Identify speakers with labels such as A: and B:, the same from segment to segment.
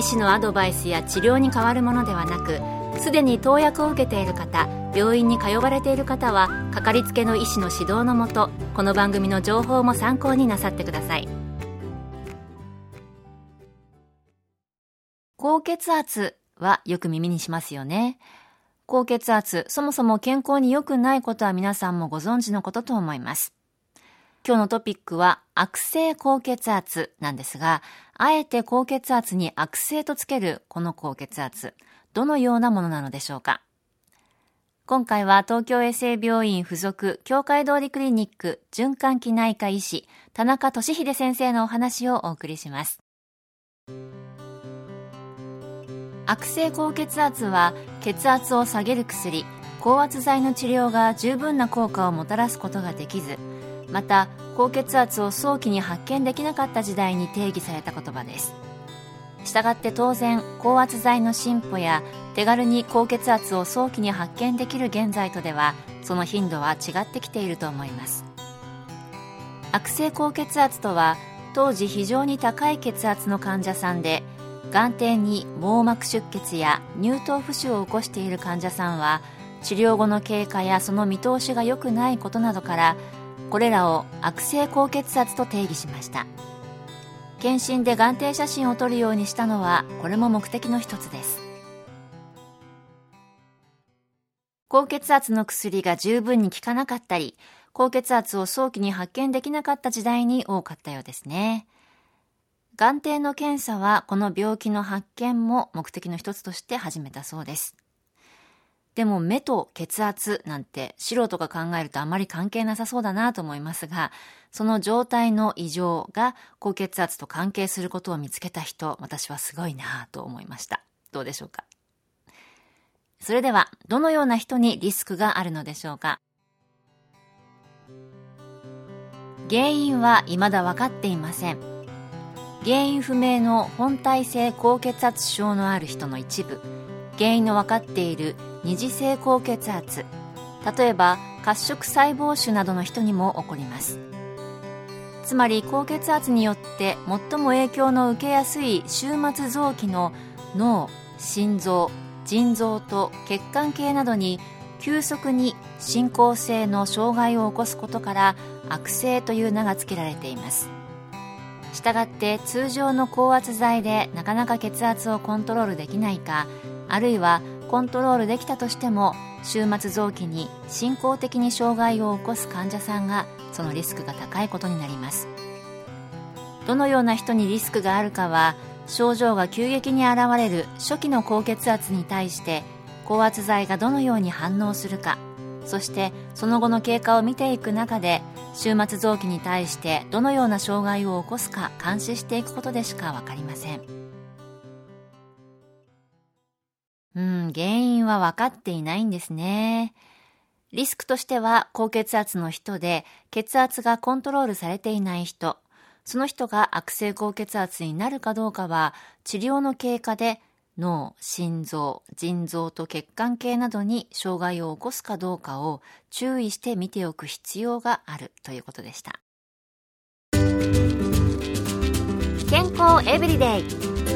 A: 医師のアドバイスや治療に変わるものではなくすでに投薬を受けている方病院に通われている方はかかりつけの医師の指導のもとこの番組の情報も参考になさってください。高血圧はよく耳にしますよね。高血圧そもそも健康に良くないことは皆さんもご存知のことと思います。今日のトピックは悪性高血圧なんですが、あえて高血圧に悪性とつけるこの高血圧、どのようなものなのでしょうか？今回は東京衛生病院附属協会通りクリニック循環器内科医師田中俊秀先生のお話をお送りします。悪性高血圧は血圧を下げる薬、高圧剤の治療が十分な効果をもたらすことができず、また高血圧を早期に発見できなかった時代に定義された言葉です。したがって当然高圧剤の進歩や手軽に高血圧を早期に発見できる現在とではその頻度は違ってきていると思います。悪性高血圧とは当時非常に高い血圧の患者さんで眼底に網膜出血や乳頭浮腫を起こしている患者さんは治療後の経過やその見通しが良くないことなどからこれらを悪性高血圧と定義しました。検診で眼底写真を撮るようにしたのはこれも目的の一つです。高血圧の薬が十分に効かなかったり高血圧を早期に発見できなかった時代に多かったようですね。眼底の検査はこの病気の発見も目的の一つとして始めたそうです。でも目と血圧なんて素人が考えるとあまり関係なさそうだなと思いますが、その状態の異常が高血圧と関係することを見つけた人、私はすごいなと思いました。どうでしょうか？それでは、どのような人にリスクがあるのでしょうか？原因は未だ分かっていません。原因不明の本体性高血圧症のある人の一部、原因の分かっている二次性高血圧。例えば褐色細胞腫などの人にも起こります。つまり高血圧によって最も影響の受けやすい終末臓器の脳心臓腎臓と血管系などに急速に進行性の障害を起こすことから悪性という名が付けられています。したがって通常の高圧剤でなかなか血圧をコントロールできないかあるいはコントロールできたとしても終末臓器に進行的に障害を起こす患者さんがそのリスクが高いことになります。どのような人にリスクがあるかは症状が急激に現れる初期の高血圧に対して高圧剤がどのように反応するかそしてその後の経過を見ていく中で終末臓器に対してどのような障害を起こすか監視していくことでしか分かりません。うん、原因は分かっていないんですね。リスクとしては高血圧の人で血圧がコントロールされていない人、その人が悪性高血圧になるかどうかは治療の経過で脳、心臓、腎臓と血管系などに障害を起こすかどうかを注意して見ておく必要があるということでした。健康エブリデイ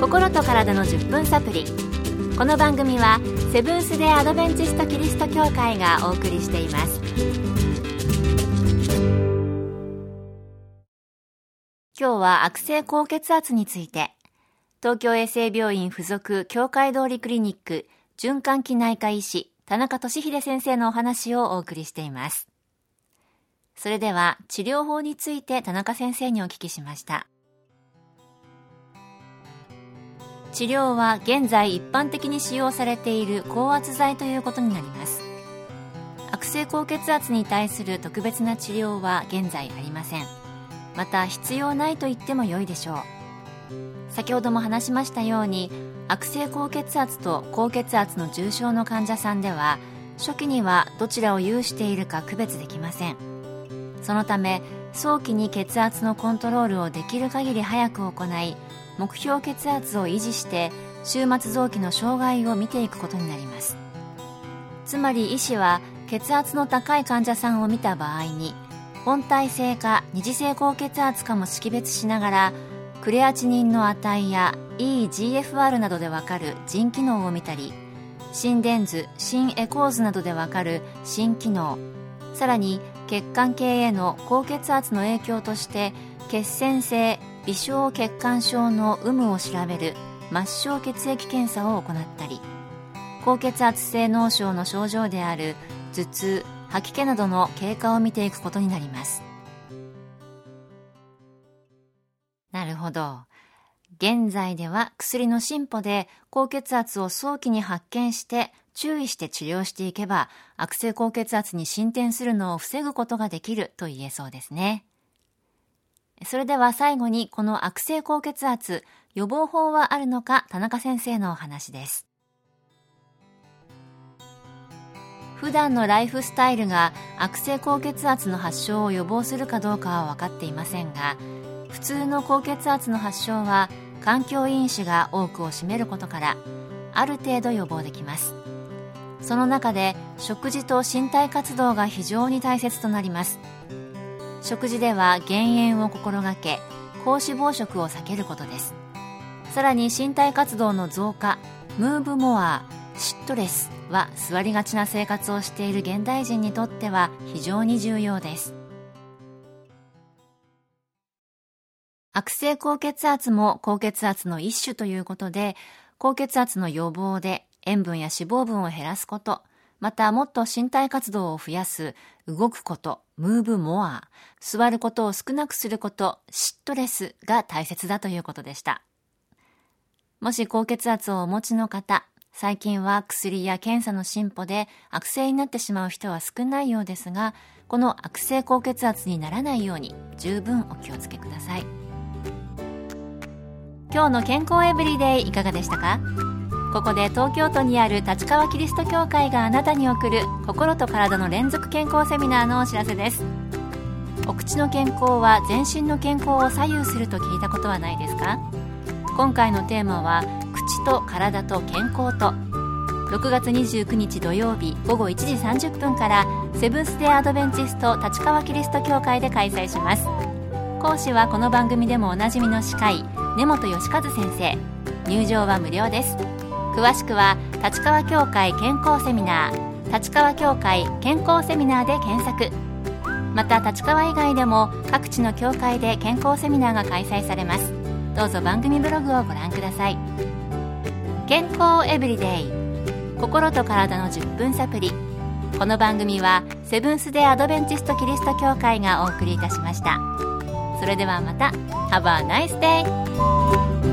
A: 心と体の10分サプリこの番組はセブンス・デ・アドベンチスト・キリスト教会がお送りしています。今日は悪性高血圧について東京衛生病院附属協会通りクリニック循環器内科医師田中俊秀先生のお話をお送りしています。それでは治療法について田中先生にお聞きしました。治療は現在一般的に使用されている高圧剤ということになります。悪性高血圧に対する特別な治療は現在ありません。また必要ないと言っても良いでしょう。先ほども話しましたように悪性高血圧と高血圧の重症の患者さんでは初期にはどちらを有しているか区別できません。そのため早期に血圧のコントロールをできる限り早く行い目標血圧を維持して終末臓器の障害を見ていくことになります。つまり医師は血圧の高い患者さんを見た場合に本体性か二次性高血圧かも識別しながらクレアチニンの値や EGFR などでわかる腎機能を見たり心電図心エコー図などでわかる心機能さらに血管系への高血圧の影響として血栓性微小血管症の有無を調べる末梢血液検査を行ったり高血圧性脳症の症状である頭痛吐き気などの経過を見ていくことになります。なるほど。現在では薬の進歩で高血圧を早期に発見して注意して治療していけば悪性高血圧に進展するのを防ぐことができると言えそうですね。それでは最後にこの悪性高血圧予防法はあるのか田中先生のお話です。普段のライフスタイルが悪性高血圧の発症を予防するかどうかは分かっていませんが普通の高血圧の発症は環境因子が多くを占めることからある程度予防できます。その中で食事と身体活動が非常に大切となります。食事では減塩を心がけ高脂肪食を避けることです。さらに身体活動の増加ムーブモアシットレスは座りがちな生活をしている現代人にとっては非常に重要です。悪性高血圧も高血圧の一種ということで高血圧の予防で塩分や脂肪分を減らすことまたもっと身体活動を増やす動くことムーブモア座ることを少なくすることシットレスが大切だということでした。もし高血圧をお持ちの方最近は薬や検査の進歩で悪性になってしまう人は少ないようですがこの悪性高血圧にならないように十分お気をつけください。今日の健康エブリデイいかがでしたか？ここで東京都にある立川キリスト教会があなたに送る心と体の連続健康セミナーのお知らせです。お口の健康は全身の健康を左右すると聞いたことはないですか？今回のテーマは口と体と健康と。6月29日土曜日午後1時30分からセブンス・デ・アドベンチスト立川キリスト教会で開催します。講師はこの番組でもおなじみの司会根本義和先生。入場は無料です。詳しくは立川教会健康セミナー立川教会健康セミナーで検索。また立川以外でも各地の教会で健康セミナーが開催されます。どうぞ番組ブログをご覧ください。健康エブリデイ。心と体の10分サプリこの番組はセブンス・デ・アドベンチスト・キリスト教会がお送りいたしました。それではまた。Have a nice day!